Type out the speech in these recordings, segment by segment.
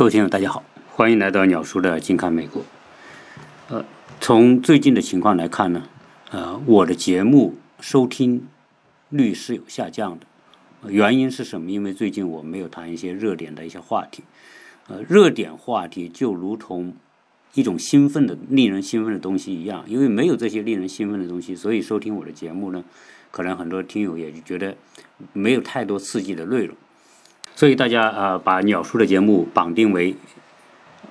各位听友，大家好，欢迎来到鸟叔的近看美国。呃，从最近的情况来看呢，呃，我的节目收听率是有下降的。原因是什么？因为最近我没有谈一些热点的一些话题。呃，热点话题就如同一种兴奋的、令人兴奋的东西一样，因为没有这些令人兴奋的东西，所以收听我的节目呢，可能很多听友也就觉得没有太多刺激的内容。所以大家啊，把鸟叔的节目绑定为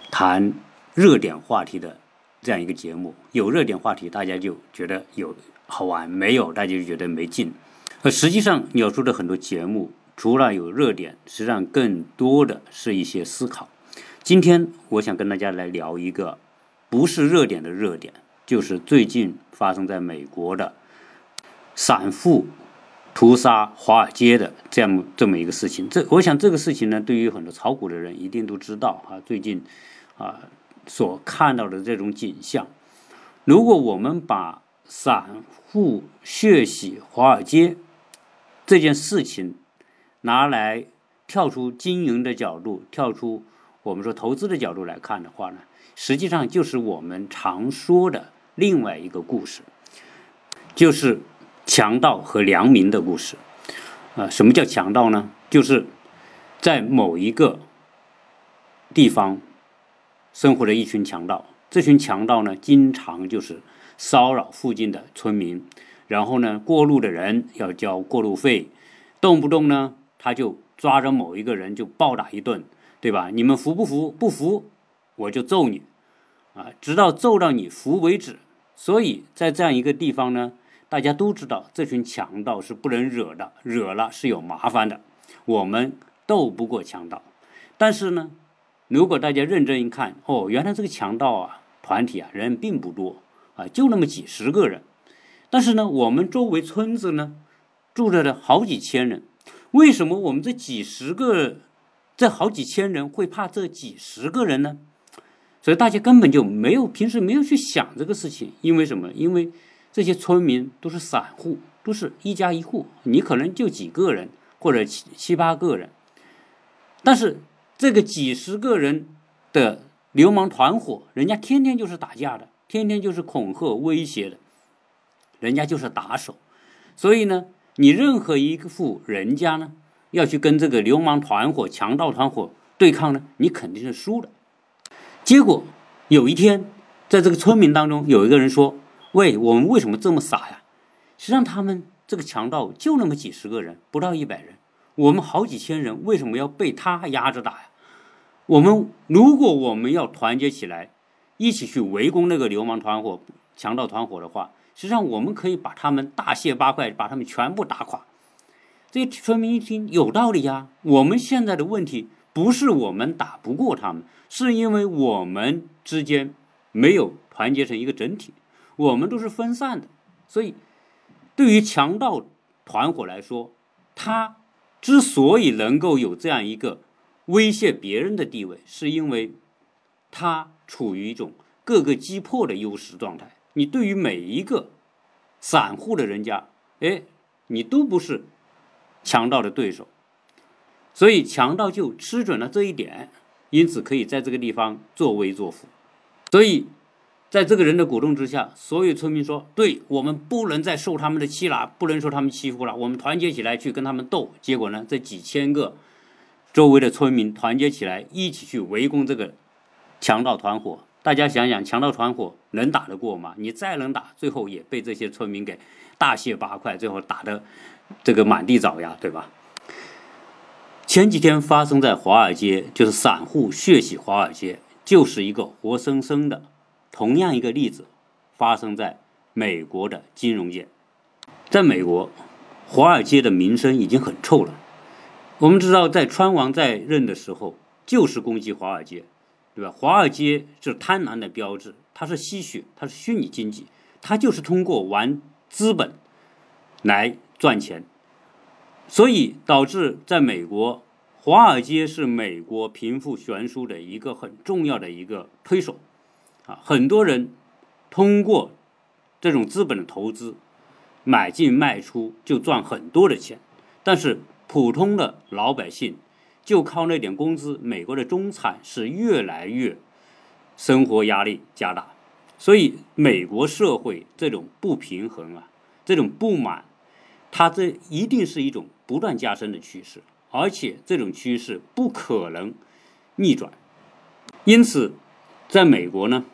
谈热点话题的这样一个节目。有热点话题，大家就觉得有好玩；没有，大家就觉得没劲。而，实际上，鸟叔的很多节目除了有热点，实际上更多的是一些思考。今天我想跟大家来聊一个不是热点的热点，就是最近发生在美国的散户屠杀华尔街的这样这么一个事情。这我想这个事情呢，对于很多炒股的人一定都知道啊。最近啊所看到的这种景象，如果我们把散户血洗华尔街，这件事情拿来跳出经营的角度，跳出我们说投资的角度来看的话呢，实际上就是我们常说的另外一个故事，就是强盗和良民的故事。啊，什么叫强盗呢？就是在某一个地方生活着一群强盗，这群强盗呢，经常就是骚扰附近的村民。然后呢，过路的人要交过路费，动不动呢他就抓着某一个人就暴打一顿，对吧？你们服不服？不服，我就揍你，啊，直到揍到你服为止。所以在这样一个地方呢，大家都知道这群强盗是不能惹的，惹了是有麻烦的。我们斗不过强盗，但是呢，如果大家认真一看，哦，原来这个强盗啊团体啊人并不多啊，就那么几十个人。但是呢，我们周围村子呢，住着的好几千人，为什么我们这几十个，这好几千人会怕这几十个人呢？所以大家根本就没有平时没有去想这个事情，因为什么？因为这些村民都是散户，都是一家一户，你可能就几个人或者七七八个人，但是这个几十个人的流氓团伙，人家天天就是打架的，天天就是恐吓威胁的。人家就是打手，所以呢，你任何一副人家呢，要去跟这个流氓团伙、强盗团伙对抗呢，你肯定是输的。结果有一天，在这个村民当中，有一个人说：“喂，我们为什么这么傻呀？实际上，他们这个强盗就那么几十个人，不到一百人，我们好几千人，为什么要被他压着打呀？我们如果我们要团结起来，一起去围攻那个流氓团伙、强盗团伙的话。”实际上，我们可以把他们大卸八块，把他们全部打垮。这些村民一听有道理呀。我们现在的问题不是我们打不过他们，是因为我们之间没有团结成一个整体，我们都是分散的。所以，对于强盗团伙来说，他之所以能够有这样一个威胁别人的地位，是因为他处于一种各个击破的优势状态。你对于每一个散户的人家，哎，你都不是强盗的对手，所以强盗就吃准了这一点，因此可以在这个地方作威作福。所以，在这个人的鼓动之下，所有村民说：“对我们不能再受他们的欺了，不能受他们欺负了，我们团结起来去跟他们斗。”结果呢，这几千个周围的村民团结起来，一起去围攻这个强盗团伙。大家想想，强盗团伙能打得过吗？你再能打，最后也被这些村民给大卸八块，最后打得这个满地找牙，对吧？前几天发生在华尔街，就是散户血洗华尔街，就是一个活生生的同样一个例子，发生在美国的金融界。在美国，华尔街的名声已经很臭了。我们知道，在川王在任的时候，就是攻击华尔街。对吧？华尔街是贪婪的标志，它是吸血，它是虚拟经济，它就是通过玩资本来赚钱，所以导致在美国，华尔街是美国贫富悬殊的一个很重要的一个推手啊。很多人通过这种资本的投资买进卖出就赚很多的钱，但是普通的老百姓就靠那点工资，美国的中产是越来越生活压力加大，所以美国社会这种不平衡啊，这种不满，它这一定是一种不断加深的趋势，而且这种趋势不可能逆转。因此，在美国呢，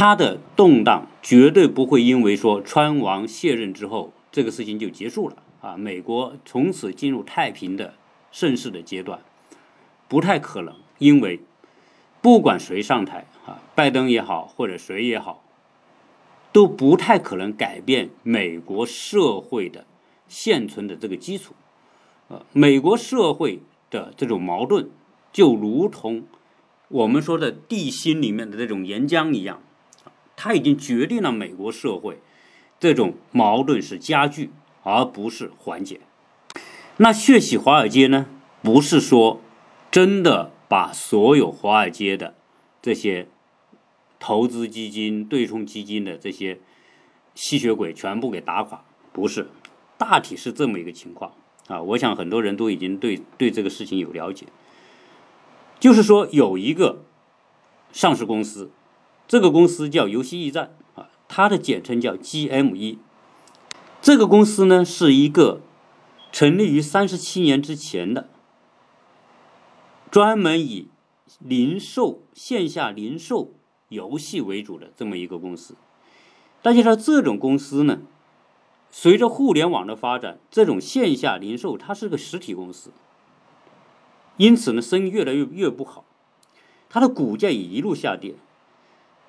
它的动荡绝对不会因为说川王卸任之后这个事情就结束了啊，美国从此进入太平的。盛世的阶段不太可能，因为不管谁上台啊，拜登也好，或者谁也好，都不太可能改变美国社会的现存的这个基础。呃，美国社会的这种矛盾，就如同我们说的地心里面的这种岩浆一样，它已经决定了美国社会这种矛盾是加剧而不是缓解。那血洗华尔街呢？不是说真的把所有华尔街的这些投资基金、对冲基金的这些吸血鬼全部给打垮，不是，大体是这么一个情况啊。我想很多人都已经对对这个事情有了解，就是说有一个上市公司，这个公司叫游戏驿站啊，它的简称叫 GME，这个公司呢是一个。成立于三十七年之前的，专门以零售线下零售游戏为主的这么一个公司。大家知道，这种公司呢，随着互联网的发展，这种线下零售它是个实体公司，因此呢，生意越来越越不好，它的股价也一路下跌。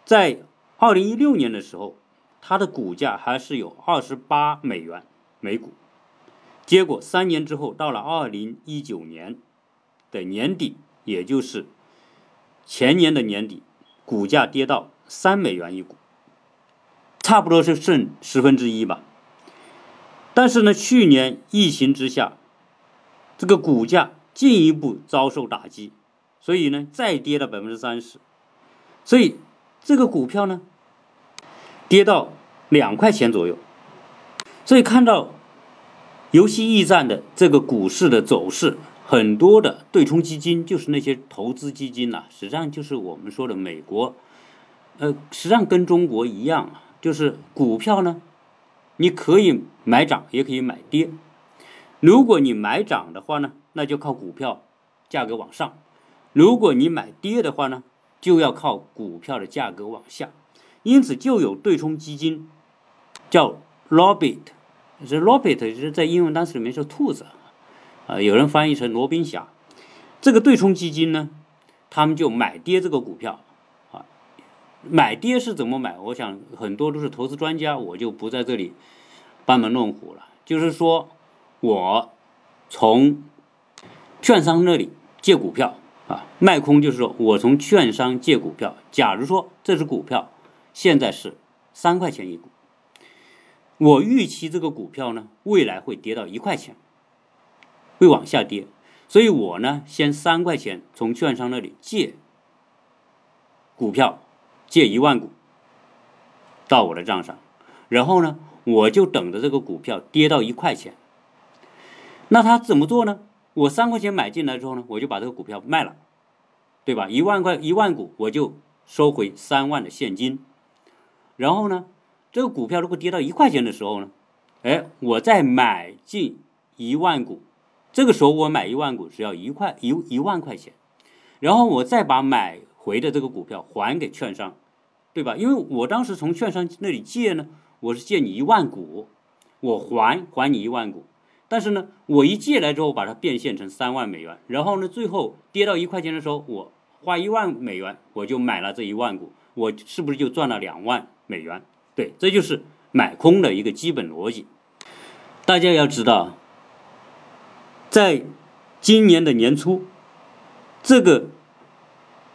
在二零一六年的时候，它的股价还是有二十八美元每股。结果三年之后，到了二零一九年的年底，也就是前年的年底，股价跌到三美元一股，差不多是剩十分之一吧。但是呢，去年疫情之下，这个股价进一步遭受打击，所以呢，再跌了百分之三十，所以这个股票呢，跌到两块钱左右。所以看到。游戏驿站的这个股市的走势，很多的对冲基金就是那些投资基金呐，实际上就是我们说的美国，呃，实际上跟中国一样，就是股票呢，你可以买涨，也可以买跌。如果你买涨的话呢，那就靠股票价格往上；如果你买跌的话呢，就要靠股票的价格往下。因此，就有对冲基金叫 Robit。这 Robert 就是在英文单词里面是兔子，啊，有人翻译成罗宾侠。这个对冲基金呢，他们就买跌这个股票，啊，买跌是怎么买？我想很多都是投资专家，我就不在这里班门弄斧了。就是说，我从券商那里借股票，啊，卖空就是说我从券商借股票。假如说这只股票现在是三块钱一股。我预期这个股票呢，未来会跌到一块钱，会往下跌，所以我呢，先三块钱从券商那里借股票，借一万股到我的账上，然后呢，我就等着这个股票跌到一块钱。那他怎么做呢？我三块钱买进来之后呢，我就把这个股票卖了，对吧？一万块一万股，我就收回三万的现金，然后呢？这个股票如果跌到一块钱的时候呢，哎，我再买进一万股，这个时候我买一万股只要一块一一万块钱，然后我再把买回的这个股票还给券商，对吧？因为我当时从券商那里借呢，我是借你一万股，我还还你一万股，但是呢，我一借来之后把它变现成三万美元，然后呢，最后跌到一块钱的时候，我花一万美元我就买了这一万股，我是不是就赚了两万美元？对，这就是买空的一个基本逻辑。大家要知道，在今年的年初，这个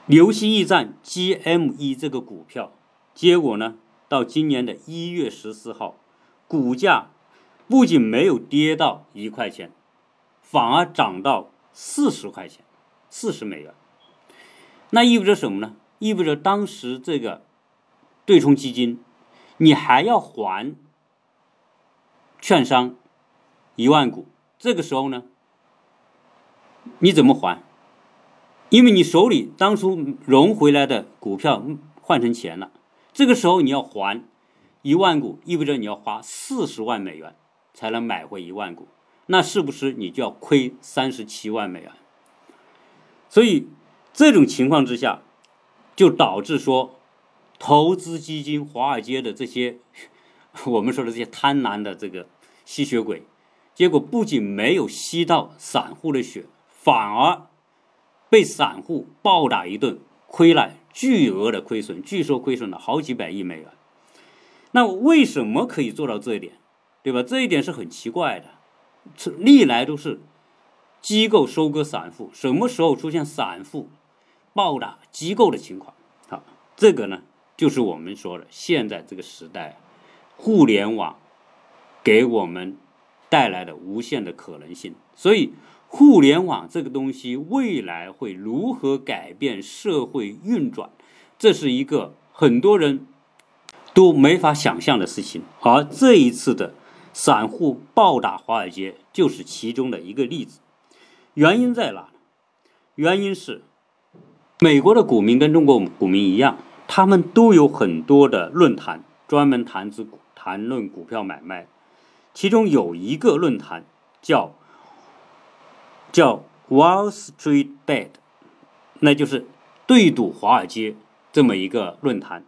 游戏驿站 GME 这个股票，结果呢，到今年的一月十四号，股价不仅没有跌到一块钱，反而涨到四十块钱，四十美元。那意味着什么呢？意味着当时这个对冲基金。你还要还券商一万股，这个时候呢，你怎么还？因为你手里当初融回来的股票换成钱了，这个时候你要还一万股，意味着你要花四十万美元才能买回一万股，那是不是你就要亏三十七万美元？所以这种情况之下，就导致说，投资基金、华尔街的这些我们说的这些贪婪的这个吸血鬼，结果不仅没有吸到散户的血，反而被散户暴打一顿，亏了巨额的亏损，据说亏损了好几百亿美元。那为什么可以做到这一点，对吧？这一点是很奇怪的，历来都是。机构收割散户，什么时候出现散户暴打机构的情况？好，这个呢，就是我们说的现在这个时代，互联网给我们带来的无限的可能性。所以，互联网这个东西未来会如何改变社会运转，这是一个很多人都没法想象的事情。而这一次的散户暴打华尔街，就是其中的一个例子。原因在哪？原因是美国的股民跟中国股民一样，他们都有很多的论坛，专门谈资股、谈论股票买卖。其中有一个论坛叫叫 Wall Street Bet，那就是对赌华尔街这么一个论坛。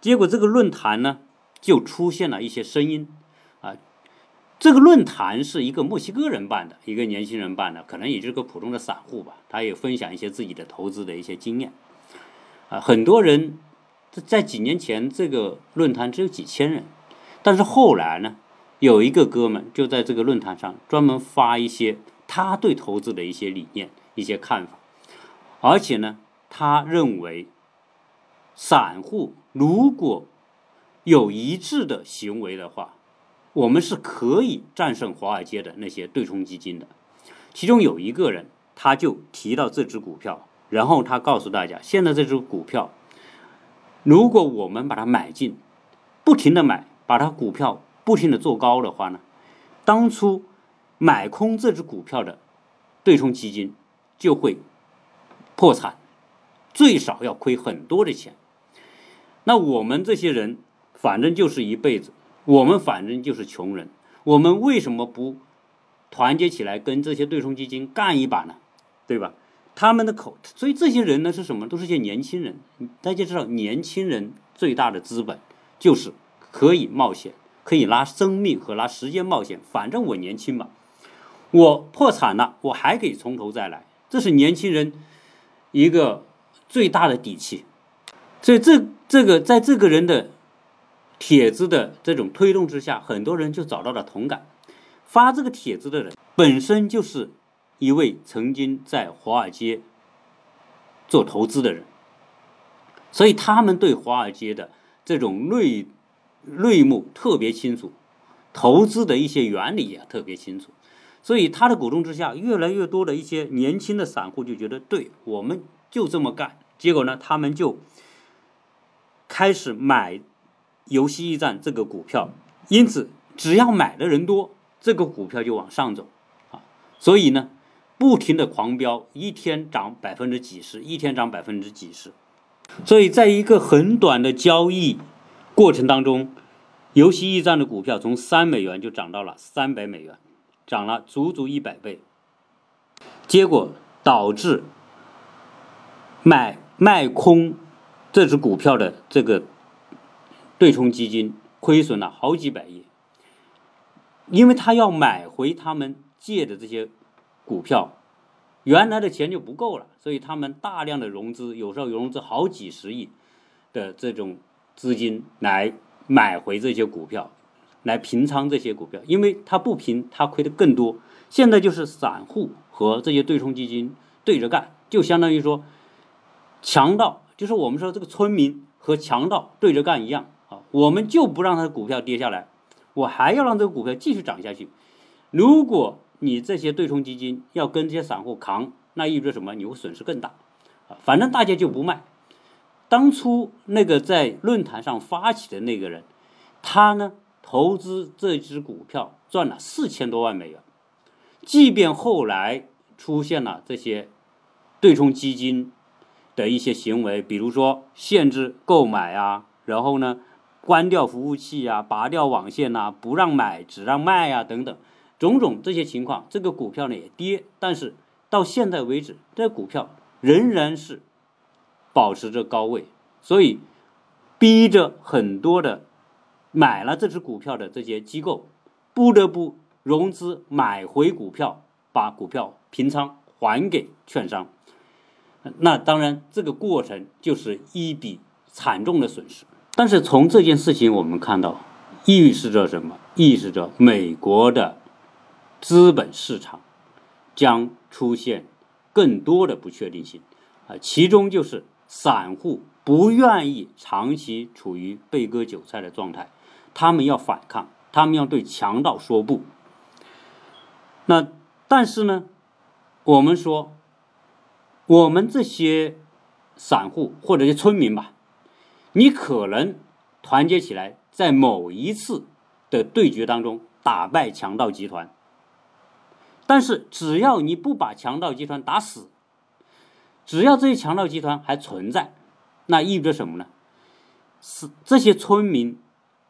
结果这个论坛呢，就出现了一些声音。这个论坛是一个墨西哥人办的，一个年轻人办的，可能也就是个普通的散户吧。他也分享一些自己的投资的一些经验。啊，很多人在几年前这个论坛只有几千人，但是后来呢，有一个哥们就在这个论坛上专门发一些他对投资的一些理念、一些看法，而且呢，他认为散户如果有一致的行为的话。我们是可以战胜华尔街的那些对冲基金的。其中有一个人，他就提到这只股票，然后他告诉大家，现在这只股票，如果我们把它买进，不停的买，把它股票不停的做高的话呢，当初买空这只股票的对冲基金就会破产，最少要亏很多的钱。那我们这些人，反正就是一辈子。我们反正就是穷人，我们为什么不团结起来跟这些对冲基金干一把呢？对吧？他们的口，所以这些人呢是什么？都是些年轻人。大家知道，年轻人最大的资本就是可以冒险，可以拿生命和拿时间冒险。反正我年轻嘛，我破产了，我还可以从头再来。这是年轻人一个最大的底气。所以这这个在这个人的。帖子的这种推动之下，很多人就找到了同感。发这个帖子的人本身就是一位曾经在华尔街做投资的人，所以他们对华尔街的这种内内幕特别清楚，投资的一些原理也特别清楚。所以他的鼓动之下，越来越多的一些年轻的散户就觉得，对，我们就这么干。结果呢，他们就开始买。游戏驿站这个股票，因此只要买的人多，这个股票就往上走，啊，所以呢，不停的狂飙，一天涨百分之几十，一天涨百分之几十，所以在一个很短的交易过程当中，游戏驿站的股票从三美元就涨到了三百美元，涨了足足一百倍，结果导致买卖空这只股票的这个。对冲基金亏损了好几百亿，因为他要买回他们借的这些股票，原来的钱就不够了，所以他们大量的融资，有时候融资好几十亿的这种资金来买回这些股票，来平仓这些股票，因为他不平，他亏的更多。现在就是散户和这些对冲基金对着干，就相当于说强盗，就是我们说这个村民和强盗对着干一样。我们就不让它的股票跌下来，我还要让这个股票继续涨下去。如果你这些对冲基金要跟这些散户扛，那意味着什么？你会损失更大。啊，反正大家就不卖。当初那个在论坛上发起的那个人，他呢投资这只股票赚了四千多万美元。即便后来出现了这些对冲基金的一些行为，比如说限制购买啊，然后呢关掉服务器啊，拔掉网线呐，不让买只让卖啊等等，种种这些情况，这个股票呢也跌，但是到现在为止，这股票仍然是保持着高位，所以逼着很多的买了这只股票的这些机构不得不融资买回股票。把股票平仓还给券商，那当然这个过程就是一笔惨重的损失。但是从这件事情我们看到，预示着什么？预示着美国的资本市场将出现更多的不确定性啊，其中就是散户不愿意长期处于被割韭菜的状态，他们要反抗，他们要对强盗说不。那。但是呢，我们说，我们这些散户或者是村民吧，你可能团结起来，在某一次的对决当中打败强盗集团。但是只要你不把强盗集团打死，只要这些强盗集团还存在，那意味着什么呢？是这些村民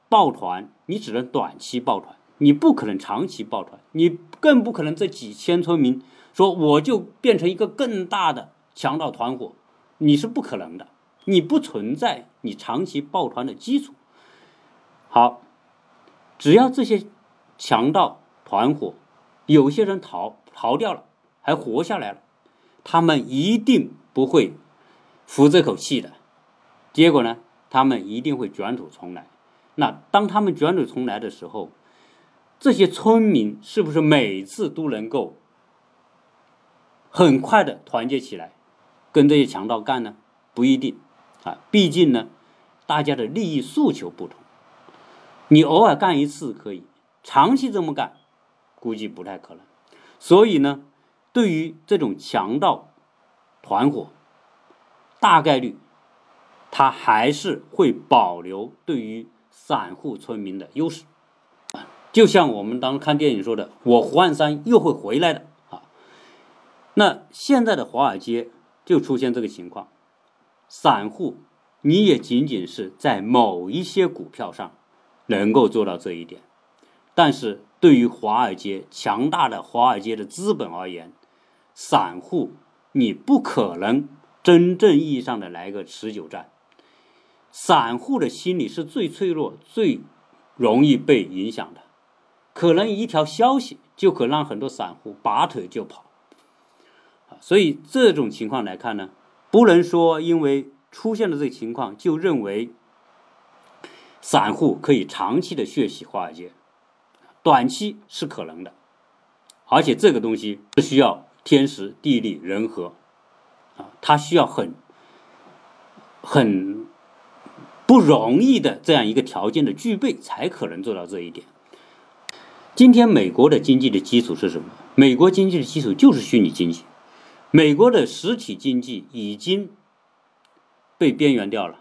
抱团，你只能短期抱团。你不可能长期抱团，你更不可能这几千村民说我就变成一个更大的强盗团伙，你是不可能的，你不存在你长期抱团的基础。好，只要这些强盗团伙有些人逃逃掉了，还活下来了，他们一定不会服这口气的。结果呢，他们一定会卷土重来。那当他们卷土重来的时候，这些村民是不是每次都能够很快的团结起来，跟这些强盗干呢？不一定啊，毕竟呢，大家的利益诉求不同。你偶尔干一次可以，长期这么干，估计不太可能。所以呢，对于这种强盗团伙，大概率他还是会保留对于散户村民的优势。就像我们当时看电影说的，我胡汉三又会回来的啊。那现在的华尔街就出现这个情况，散户你也仅仅是在某一些股票上能够做到这一点，但是对于华尔街强大的华尔街的资本而言，散户你不可能真正意义上的来个持久战，散户的心理是最脆弱、最容易被影响的。可能一条消息就可让很多散户拔腿就跑，所以这种情况来看呢，不能说因为出现了这个情况就认为散户可以长期的血洗华尔街，短期是可能的，而且这个东西是需要天时地利人和，啊，它需要很很不容易的这样一个条件的具备才可能做到这一点。今天美国的经济的基础是什么？美国经济的基础就是虚拟经济，美国的实体经济已经被边缘掉了。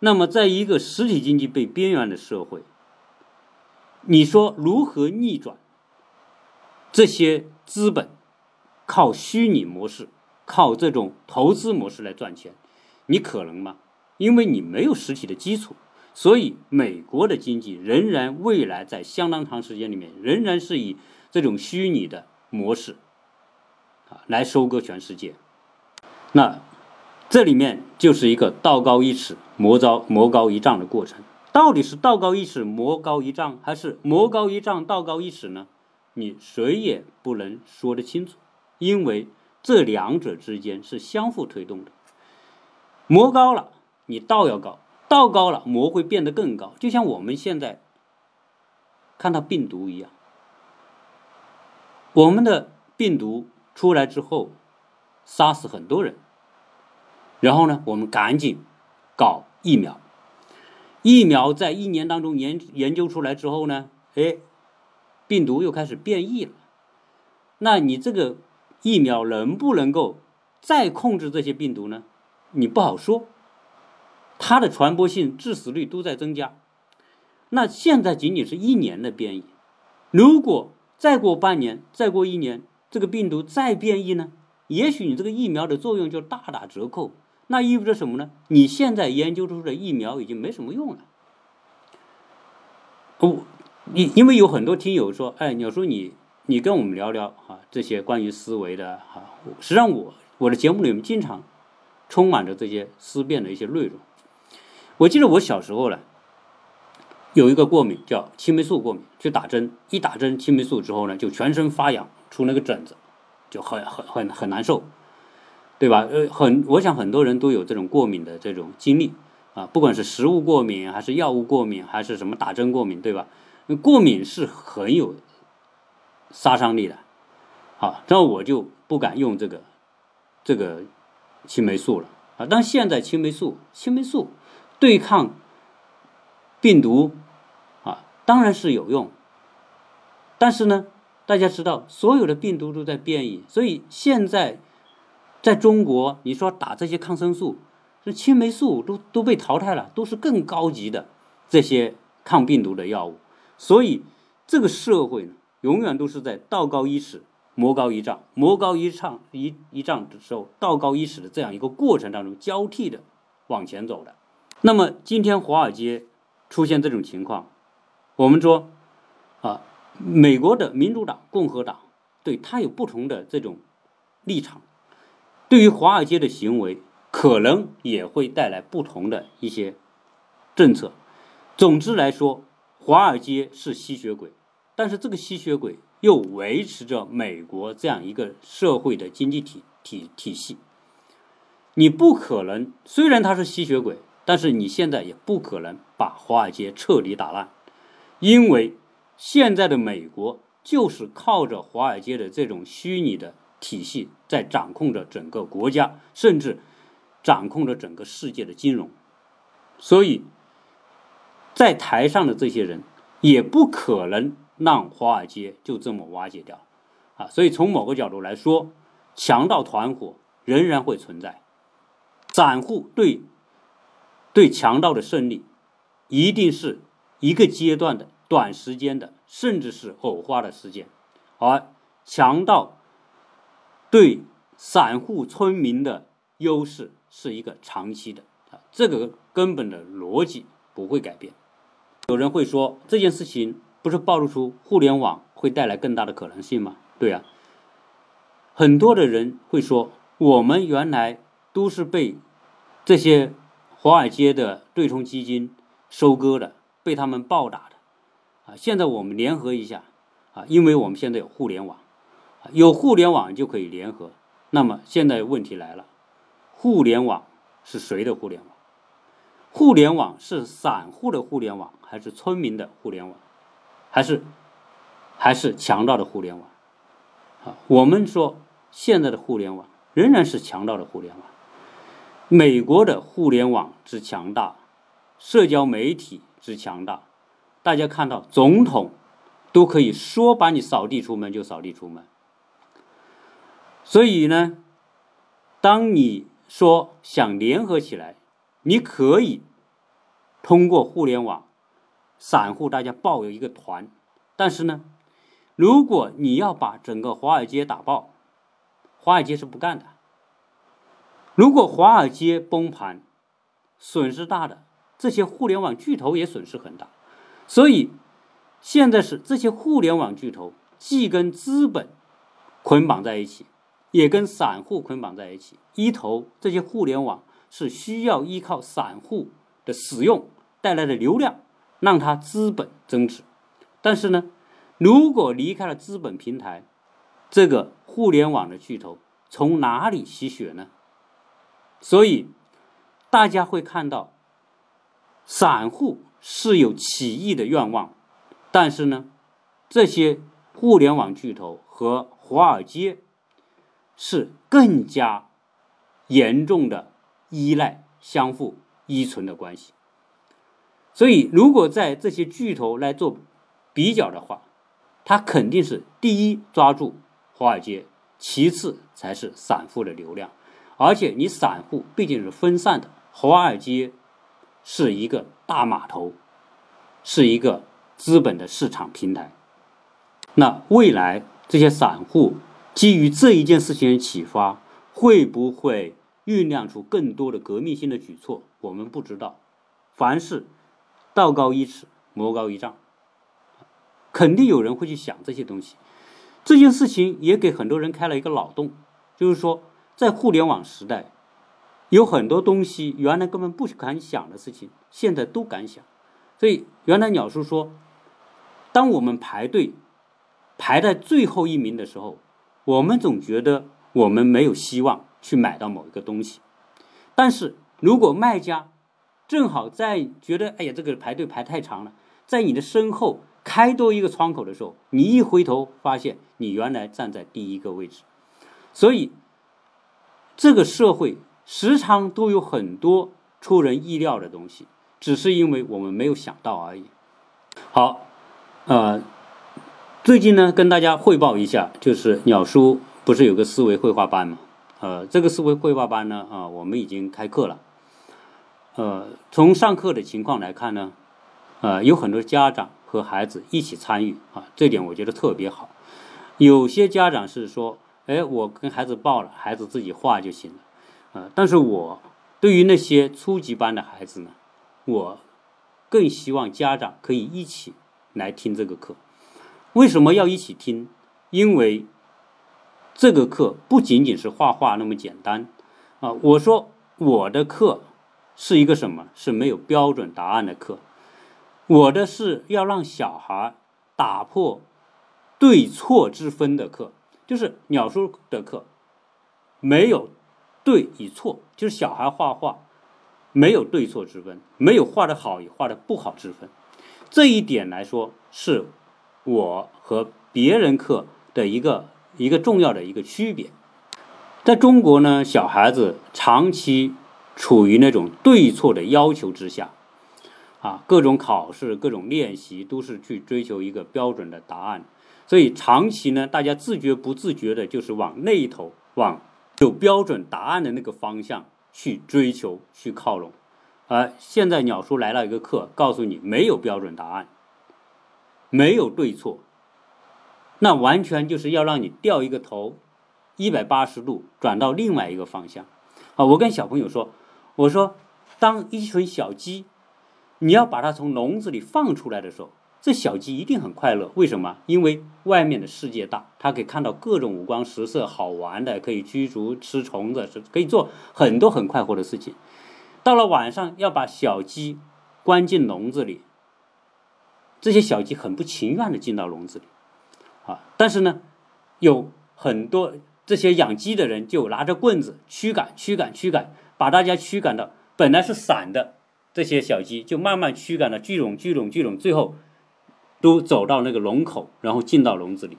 那么，在一个实体经济被边缘的社会，你说如何逆转这些资本靠虚拟模式、靠这种投资模式来赚钱？你可能吗？因为你没有实体的基础。所以，美国的经济仍然未来在相当长时间里面，仍然是以这种虚拟的模式啊来收割全世界。那这里面就是一个道高一尺，魔高魔高一丈的过程。到底是道高一尺，魔高一丈，还是魔高一丈，道高一尺呢？你谁也不能说得清楚，因为这两者之间是相互推动的。魔高了，你道要高。道高了，魔会变得更高，就像我们现在看到病毒一样。我们的病毒出来之后，杀死很多人，然后呢，我们赶紧搞疫苗。疫苗在一年当中研研究出来之后呢，哎，病毒又开始变异了。那你这个疫苗能不能够再控制这些病毒呢？你不好说。它的传播性、致死率都在增加，那现在仅仅是一年的变异，如果再过半年、再过一年，这个病毒再变异呢？也许你这个疫苗的作用就大打折扣。那意味着什么呢？你现在研究出的疫苗已经没什么用了。哦，你因为有很多听友说，哎，鸟叔你你跟我们聊聊啊，这些关于思维的哈。实际上我我的节目里面经常充满着这些思辨的一些内容。我记得我小时候呢，有一个过敏叫青霉素过敏，去打针，一打针青霉素之后呢，就全身发痒，出那个疹子，就很很很很难受。对吧？呃，很，我想很多人都有这种过敏的这种经历啊，不管是食物过敏，还是药物过敏，还是什么打针过敏，对吧？过敏是很有杀伤力的，好，那我就不敢用这个这个青霉素了啊。但现在青霉素，青霉素对抗病毒啊，当然是有用，但是呢，大家知道，所有的病毒都在变异，所以现在。在中国，你说打这些抗生素，这青霉素都都被淘汰了，都是更高级的这些抗病毒的药物。所以，这个社会呢，永远都是在道高一尺，魔高一丈，魔高一丈一一丈的时候，道高一尺的这样一个过程当中交替的往前走的。那么，今天华尔街出现这种情况，我们说啊，美国的民主党、共和党对他有不同的这种立场。对于华尔街的行为，可能也会带来不同的一些政策。总之来说，华尔街是吸血鬼，但是这个吸血鬼又维持着美国这样一个社会的经济体体体系。你不可能，虽然他是吸血鬼，但是你现在也不可能把华尔街彻底打烂，因为现在的美国就是靠着华尔街的这种虚拟的。体系在掌控着整个国家，甚至掌控着整个世界的金融，所以，在台上的这些人也不可能让华尔街就这么瓦解掉，啊，所以从某个角度来说，强盗团伙仍然会存在，散户对对强盗的胜利，一定是一个阶段的短时间的，甚至是偶发的事件，而强盗。对散户村民的优势是一个长期的啊，这个根本的逻辑不会改变。有人会说这件事情不是暴露出互联网会带来更大的可能性吗？对啊，很多的人会说我们原来都是被这些华尔街的对冲基金收割的，被他们暴打的啊，现在我们联合一下啊，因为我们现在有互联网。有互联网就可以联合，那么现在问题来了，互联网是谁的互联网？互联网是散户的互联网，还是村民的互联网，还是还是强盗的互联网？啊，我们说现在的互联网仍然是强盗的互联网。美国的互联网之强大，社交媒体之强大，大家看到总统都可以说把你扫地出门就扫地出门。所以呢，当你说想联合起来，你可以通过互联网，散户大家抱有一个团。但是呢，如果你要把整个华尔街打爆，华尔街是不干的。如果华尔街崩盘，损失大的，这些互联网巨头也损失很大。所以现在是这些互联网巨头既跟资本捆绑在一起。也跟散户捆绑在一起。一头，这些互联网是需要依靠散户的使用带来的流量，让它资本增值。但是呢，如果离开了资本平台，这个互联网的巨头从哪里吸血呢？所以，大家会看到，散户是有起义的愿望，但是呢，这些互联网巨头和华尔街。是更加严重的依赖、相互依存的关系。所以，如果在这些巨头来做比较的话，它肯定是第一抓住华尔街，其次才是散户的流量。而且，你散户毕竟是分散的，华尔街是一个大码头，是一个资本的市场平台。那未来这些散户。基于这一件事情的启发，会不会酝酿出更多的革命性的举措？我们不知道。凡事道高一尺，魔高一丈，肯定有人会去想这些东西。这件事情也给很多人开了一个脑洞，就是说，在互联网时代，有很多东西原来根本不敢想的事情，现在都敢想。所以，原来鸟叔说，当我们排队排在最后一名的时候，我们总觉得我们没有希望去买到某一个东西。但是如果卖家正好在觉得哎呀这个排队排太长了，在你的身后开多一个窗口的时候，你一回头发现你原来站在第一个位置。所以，这个社会时常都有很多出人意料的东西。只是因为我们没有想到而已。好，呃，最近呢，跟大家汇报一下，就是鸟叔不是有个思维绘画班吗？呃，这个思维绘画班呢，啊，我们已经开课了。呃，从上课的情况来看呢，呃，有很多家长和孩子一起参与啊，这点我觉得特别好。有些家长是说，哎，我跟孩子报了，孩子自己画就行了。呃，但是我对于那些初级班的孩子呢？我更希望家长可以一起来听这个课。为什么要一起听？因为这个课不仅仅是画画那么简单啊！我说我的课是一个什么？是没有标准答案的课。我的是要让小孩打破对错之分的课，就是鸟叔的课，没有对与错，就是小孩画画。没有对错之分，没有画的好与画的不好之分，这一点来说是我和别人课的一个一个重要的一个区别。在中国呢，小孩子长期处于那种对错的要求之下，啊，各种考试、各种练习都是去追求一个标准的答案，所以长期呢，大家自觉不自觉的，就是往那一头，往有标准答案的那个方向。去追求，去靠拢，而现在鸟叔来了一个课，告诉你没有标准答案，没有对错，那完全就是要让你掉一个头，一百八十度转到另外一个方向。啊，我跟小朋友说，我说，当一群小鸡，你要把它从笼子里放出来的时候。这小鸡一定很快乐，为什么？因为外面的世界大，它可以看到各种五光十色、好玩的，可以居住、吃虫子，是可以做很多很快活的事情。到了晚上，要把小鸡关进笼子里，这些小鸡很不情愿的进到笼子里，啊！但是呢，有很多这些养鸡的人就拿着棍子驱赶、驱赶、驱赶，把大家驱赶到本来是散的这些小鸡，就慢慢驱赶的聚拢、聚拢、聚拢，最后。都走到那个笼口，然后进到笼子里，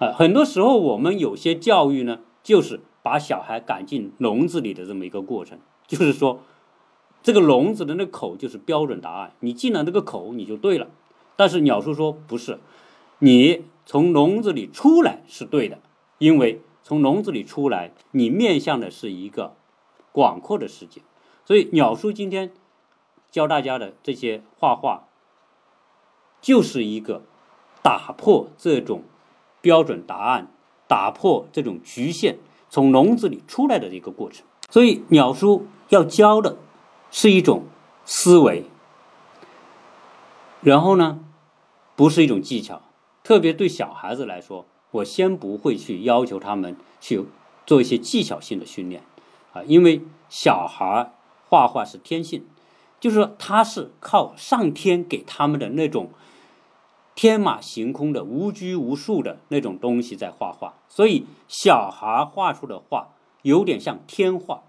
啊，很多时候我们有些教育呢，就是把小孩赶进笼子里的这么一个过程，就是说，这个笼子的那口就是标准答案，你进了那个口你就对了。但是鸟叔说不是，你从笼子里出来是对的，因为从笼子里出来，你面向的是一个广阔的世界。所以鸟叔今天教大家的这些画画。就是一个打破这种标准答案、打破这种局限、从笼子里出来的一个过程。所以，鸟叔要教的是一种思维，然后呢，不是一种技巧。特别对小孩子来说，我先不会去要求他们去做一些技巧性的训练啊，因为小孩画画是天性，就是说他是靠上天给他们的那种。天马行空的、无拘无束的那种东西在画画，所以小孩画出的画有点像天画，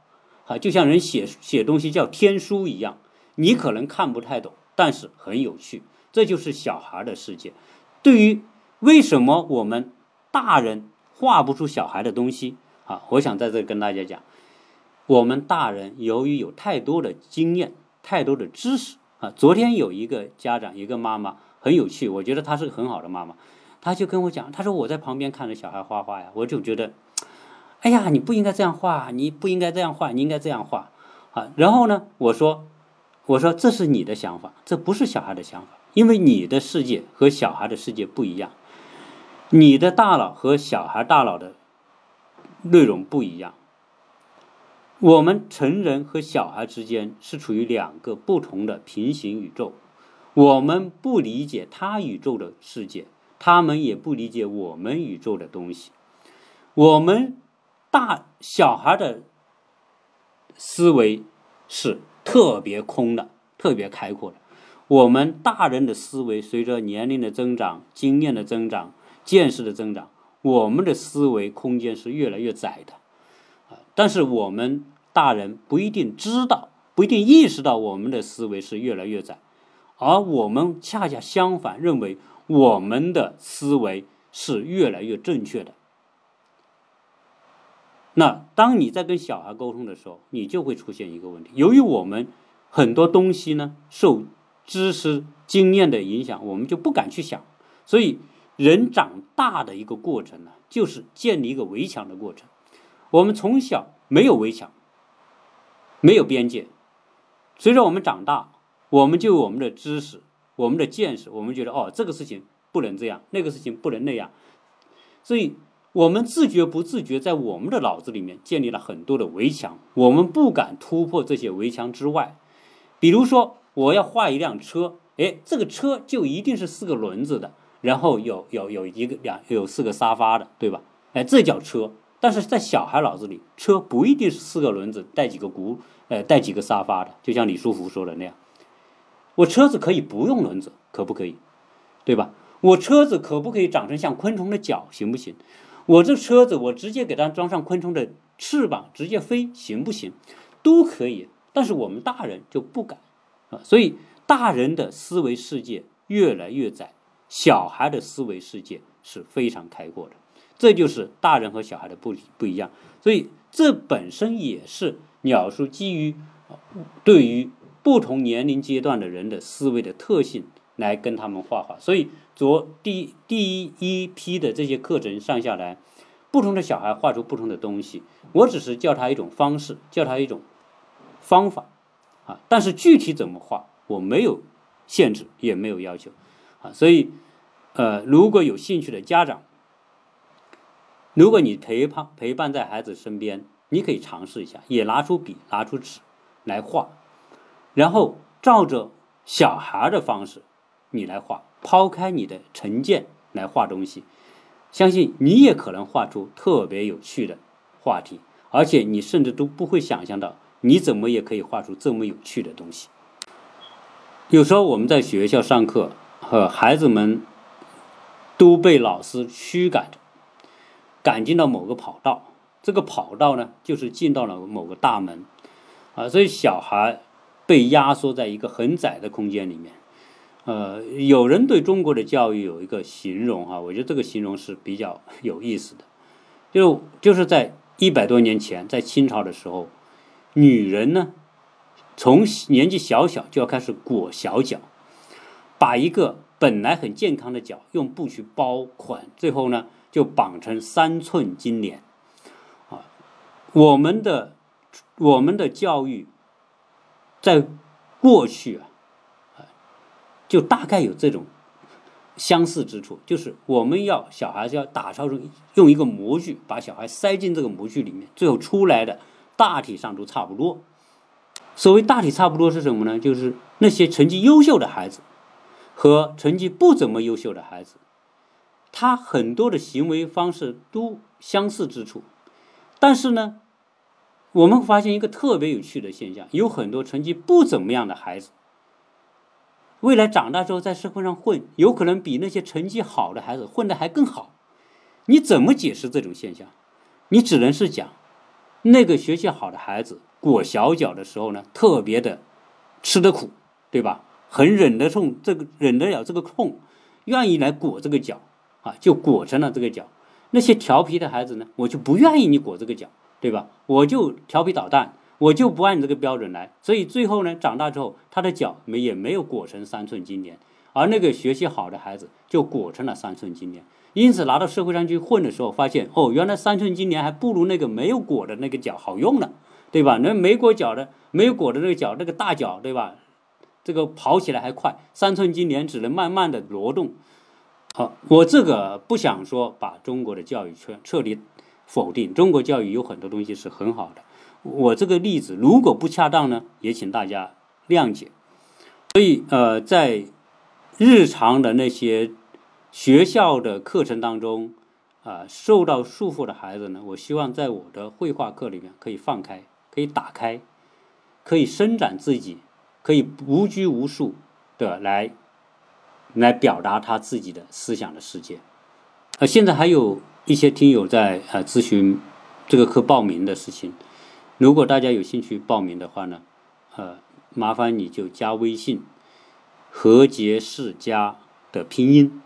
啊，就像人写写东西叫天书一样。你可能看不太懂，但是很有趣。这就是小孩的世界。对于为什么我们大人画不出小孩的东西啊？我想在这跟大家讲，我们大人由于有太多的经验、太多的知识啊。昨天有一个家长，一个妈妈。很有趣，我觉得她是个很好的妈妈，她就跟我讲，她说我在旁边看着小孩画画呀，我就觉得，哎呀，你不应该这样画，你不应该这样画，你应该这样画，啊，然后呢，我说，我说这是你的想法，这不是小孩的想法，因为你的世界和小孩的世界不一样，你的大脑和小孩大脑的内容不一样。我们成人和小孩之间是处于两个不同的平行宇宙，我们不理解他宇宙的世界，他们也不理解我们宇宙的东西。我们大小孩的思维是特别空的，特别开阔的。我们大人的思维随着年龄的增长、经验的增长、见识的增长，我们的思维空间是越来越窄的。啊，但是我们。大人不一定知道，不一定意识到我们的思维是越来越窄，而我们恰恰相反，认为我们的思维是越来越正确的。那当你在跟小孩沟通的时候，你就会出现一个问题：由于我们很多东西呢受知识经验的影响，我们就不敢去想。所以，人长大的一个过程呢，就是建立一个围墙的过程。我们从小没有围墙。没有边界。随着我们长大，我们就有我们的知识、我们的见识，我们觉得哦，这个事情不能这样，那个事情不能那样。所以，我们自觉不自觉，在我们的脑子里面建立了很多的围墙，我们不敢突破这些围墙之外。比如说，我要画一辆车，哎，这个车就一定是四个轮子的，然后有有有一个两有四个沙发的，对吧？哎，这叫车。但是在小孩脑子里，车不一定是四个轮子带几个轱，呃，带几个沙发的。就像李书福说的那样，我车子可以不用轮子，可不可以？对吧？我车子可不可以长成像昆虫的脚，行不行？我这车子我直接给它装上昆虫的翅膀，直接飞，行不行？都可以。但是我们大人就不敢啊，所以大人的思维世界越来越窄，小孩的思维世界是非常开阔的。这就是大人和小孩的不不一样，所以这本身也是鸟叔基于对于不同年龄阶段的人的思维的特性来跟他们画画。所以昨第第一批的这些课程上下来，不同的小孩画出不同的东西，我只是教他一种方式，教他一种方法但是具体怎么画我没有限制，也没有要求啊。所以呃，如果有兴趣的家长。如果你陪伴陪伴在孩子身边，你可以尝试一下，也拿出笔、拿出纸来画，然后照着小孩的方式你来画，抛开你的成见来画东西，相信你也可能画出特别有趣的话题，而且你甚至都不会想象到，你怎么也可以画出这么有趣的东西。有时候我们在学校上课，和孩子们都被老师驱赶着。赶进到某个跑道，这个跑道呢，就是进到了某个大门，啊，所以小孩被压缩在一个很窄的空间里面。呃，有人对中国的教育有一个形容哈，我觉得这个形容是比较有意思的，就就是在一百多年前，在清朝的时候，女人呢，从年纪小小就要开始裹小脚，把一个本来很健康的脚用布去包捆，最后呢。就绑成三寸金莲，啊，我们的我们的教育，在过去啊，就大概有这种相似之处，就是我们要小孩子要打造成用一个模具把小孩塞进这个模具里面，最后出来的大体上都差不多。所谓大体差不多是什么呢？就是那些成绩优秀的孩子和成绩不怎么优秀的孩子。他很多的行为方式都相似之处，但是呢，我们发现一个特别有趣的现象：有很多成绩不怎么样的孩子，未来长大之后在社会上混，有可能比那些成绩好的孩子混得还更好。你怎么解释这种现象？你只能是讲，那个学习好的孩子裹小脚的时候呢，特别的吃得苦，对吧？很忍得痛，这个忍得了这个痛，愿意来裹这个脚。啊，就裹成了这个脚。那些调皮的孩子呢，我就不愿意你裹这个脚，对吧？我就调皮捣蛋，我就不按你这个标准来。所以最后呢，长大之后，他的脚没也没有裹成三寸金莲，而那个学习好的孩子就裹成了三寸金莲。因此拿到社会上去混的时候，发现哦，原来三寸金莲还不如那个没有裹的那个脚好用呢，对吧？那没裹脚的，没有裹的那个脚，那个大脚，对吧？这个跑起来还快，三寸金莲只能慢慢的挪动。好，我这个不想说把中国的教育圈彻底否定。中国教育有很多东西是很好的。我这个例子如果不恰当呢，也请大家谅解。所以，呃，在日常的那些学校的课程当中，啊，受到束缚的孩子呢，我希望在我的绘画课里面可以放开，可以打开，可以伸展自己，可以无拘无束的来来表达他自己的思想的世界。呃，现在还有一些听友在呃咨询这个课报名的事情。如果大家有兴趣报名的话呢，呃，麻烦你就加微信“何杰世家”的拼音，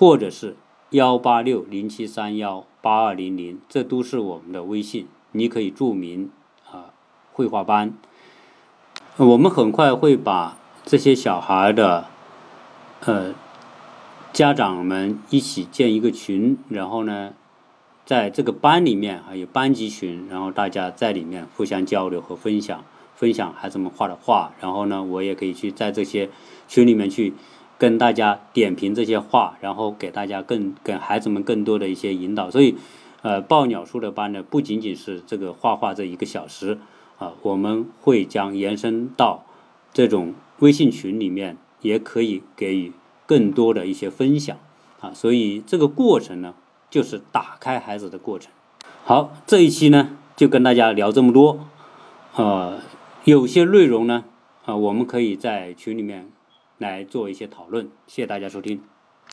或者是幺八六零七三幺八二零零，这都是我们的微信。你可以注明啊绘画班。我们很快会把这些小孩的呃家长们一起建一个群，然后呢。在这个班里面还有班级群，然后大家在里面互相交流和分享，分享孩子们画的画，然后呢，我也可以去在这些群里面去跟大家点评这些画，然后给大家更给孩子们更多的一些引导。所以，呃，报鸟叔的班呢，不仅仅是这个画画这一个小时啊，我们会将延伸到这种微信群里面，也可以给予更多的一些分享啊。所以这个过程呢。就是打开孩子的过程。好，这一期呢就跟大家聊这么多。呃，有些内容呢，啊，我们可以在群里面来做一些讨论。谢谢大家收听。